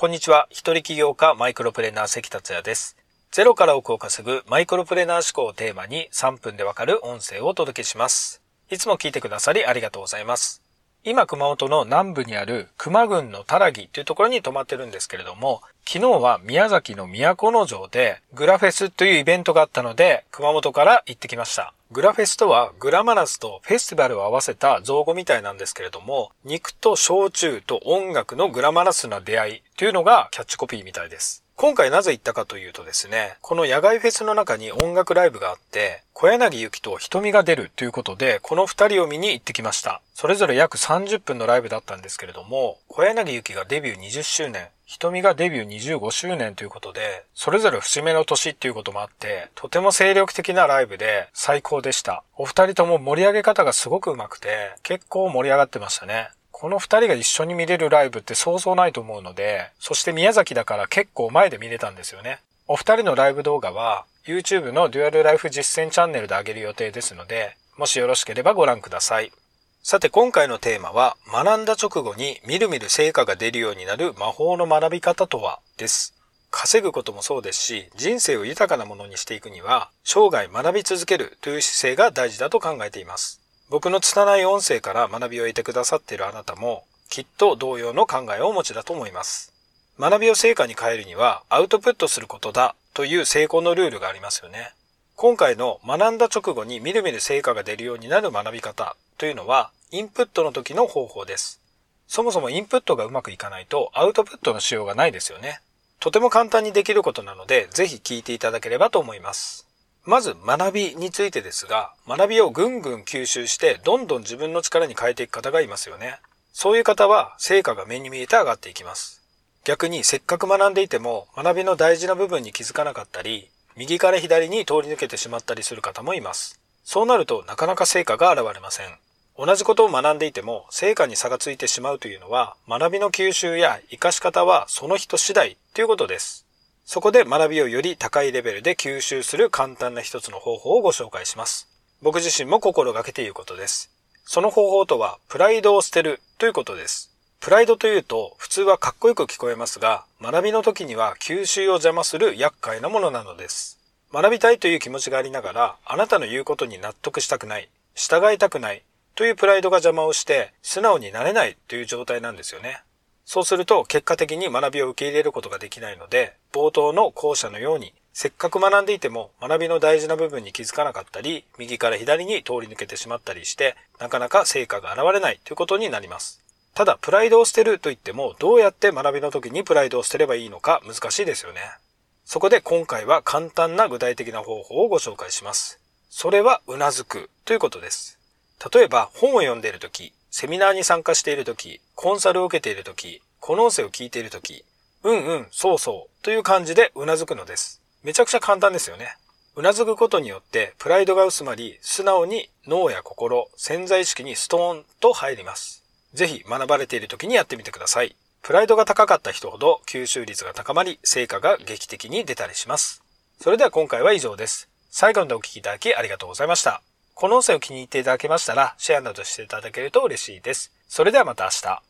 こんにちは。一人起業家マイクロプレーナー関達也です。ゼロから億を稼ぐマイクロプレーナー思考をテーマに3分でわかる音声をお届けします。いつも聞いてくださりありがとうございます。今熊本の南部にある熊郡のタラギというところに泊まってるんですけれども、昨日は宮崎の都の城でグラフェスというイベントがあったので、熊本から行ってきました。グラフェスとはグラマラスとフェスティバルを合わせた造語みたいなんですけれども、肉と焼酎と音楽のグラマラスな出会いというのがキャッチコピーみたいです。今回なぜ行ったかというとですね、この野外フェスの中に音楽ライブがあって、小柳ゆきと瞳が出るということで、この二人を見に行ってきました。それぞれ約30分のライブだったんですけれども、小柳ゆきがデビュー20周年、瞳がデビュー25周年ということで、それぞれ節目の年っていうこともあって、とても精力的なライブで最高でした。お二人とも盛り上げ方がすごく上手くて、結構盛り上がってましたね。この二人が一緒に見れるライブってそうそうないと思うので、そして宮崎だから結構前で見れたんですよね。お二人のライブ動画は YouTube のデュアルライフ実践チャンネルで上げる予定ですので、もしよろしければご覧ください。さて今回のテーマは、学んだ直後にみるみる成果が出るようになる魔法の学び方とはです。稼ぐこともそうですし、人生を豊かなものにしていくには、生涯学び続けるという姿勢が大事だと考えています。僕の拙い音声から学びを得てくださっているあなたも、きっと同様の考えをお持ちだと思います。学びを成果に変えるには、アウトプットすることだという成功のルールがありますよね。今回の学んだ直後にみるみる成果が出るようになる学び方というのは、インプットの時の方法です。そもそもインプットがうまくいかないとアウトプットのしようがないですよね。とても簡単にできることなので、ぜひ聞いていただければと思います。まず学びについてですが、学びをぐんぐん吸収してどんどん自分の力に変えていく方がいますよね。そういう方は成果が目に見えて上がっていきます。逆にせっかく学んでいても学びの大事な部分に気づかなかったり、右から左に通り抜けてしまったりする方もいます。そうなるとなかなか成果が現れません。同じことを学んでいても成果に差がついてしまうというのは学びの吸収や活かし方はその人次第ということです。そこで学びをより高いレベルで吸収する簡単な一つの方法をご紹介します。僕自身も心がけていることです。その方法とは、プライドを捨てるということです。プライドというと、普通はかっこよく聞こえますが、学びの時には吸収を邪魔する厄介なものなのです。学びたいという気持ちがありながら、あなたの言うことに納得したくない、従いたくないというプライドが邪魔をして、素直になれないという状態なんですよね。そうすると結果的に学びを受け入れることができないので、冒頭の校舎のように、せっかく学んでいても学びの大事な部分に気づかなかったり、右から左に通り抜けてしまったりして、なかなか成果が現れないということになります。ただ、プライドを捨てると言っても、どうやって学びの時にプライドを捨てればいいのか難しいですよね。そこで今回は簡単な具体的な方法をご紹介します。それは、うなずくということです。例えば、本を読んでいる時、セミナーに参加しているとき、コンサルを受けているとき、この音声を聞いているとき、うんうん、そうそうという感じでうなずくのです。めちゃくちゃ簡単ですよね。うなずくことによってプライドが薄まり、素直に脳や心、潜在意識にストーンと入ります。ぜひ学ばれている時にやってみてください。プライドが高かった人ほど吸収率が高まり、成果が劇的に出たりします。それでは今回は以上です。最後までお聴きいただきありがとうございました。この音声を気に入っていただけましたら、シェアなどしていただけると嬉しいです。それではまた明日。